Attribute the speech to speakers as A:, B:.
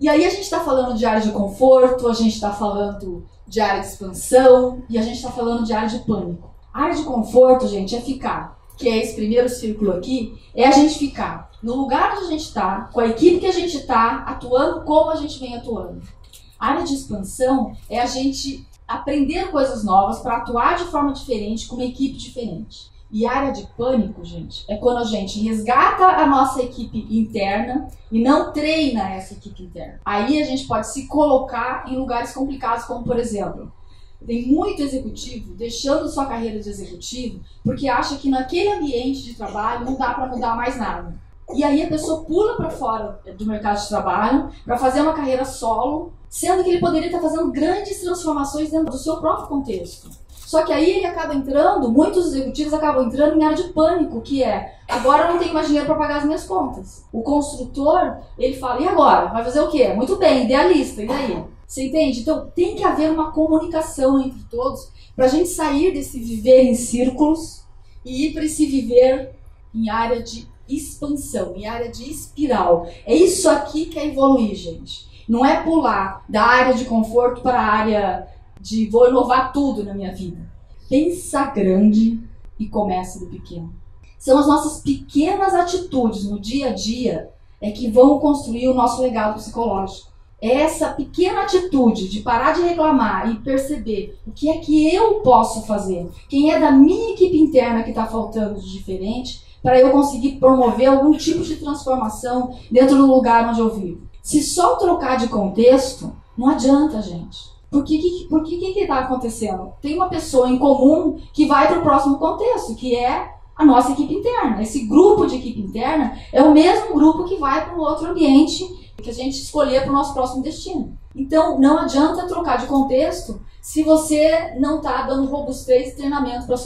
A: E aí a gente está falando de área de conforto, a gente está falando de área de expansão e a gente está falando de área de pânico. A área de conforto, gente, é ficar, que é esse primeiro círculo aqui, é a gente ficar no lugar onde a gente está, com a equipe que a gente está, atuando como a gente vem atuando. A área de expansão é a gente aprender coisas novas para atuar de forma diferente, com uma equipe diferente. E área de pânico, gente, é quando a gente resgata a nossa equipe interna e não treina essa equipe interna. Aí a gente pode se colocar em lugares complicados, como por exemplo, tem muito executivo deixando sua carreira de executivo porque acha que naquele ambiente de trabalho não dá para mudar mais nada. E aí a pessoa pula para fora do mercado de trabalho para fazer uma carreira solo, sendo que ele poderia estar fazendo grandes transformações dentro do seu próprio contexto. Só que aí ele acaba entrando, muitos executivos acabam entrando em área de pânico, que é agora eu não tenho mais dinheiro para pagar as minhas contas. O construtor, ele fala, e agora? Vai fazer o quê? Muito bem, idealista, e daí? Você entende? Então tem que haver uma comunicação entre todos para a gente sair desse viver em círculos e ir para esse viver em área de expansão, em área de espiral. É isso aqui que é evoluir, gente. Não é pular da área de conforto para a área de vou inovar tudo na minha vida. Pensa grande e começa do pequeno. São as nossas pequenas atitudes no dia a dia é que vão construir o nosso legado psicológico. É essa pequena atitude de parar de reclamar e perceber o que é que eu posso fazer, quem é da minha equipe interna que está faltando de diferente, para eu conseguir promover algum tipo de transformação dentro do lugar onde eu vivo. Se só trocar de contexto, não adianta, gente. Por que que, por que, que, que tá acontecendo? Tem uma pessoa em comum que vai para o próximo contexto, que é a nossa equipe interna. Esse grupo de equipe interna é o mesmo grupo que vai para o outro ambiente que a gente escolher para o nosso próximo destino. Então, não adianta trocar de contexto se você não está dando robustez e treinamento para sua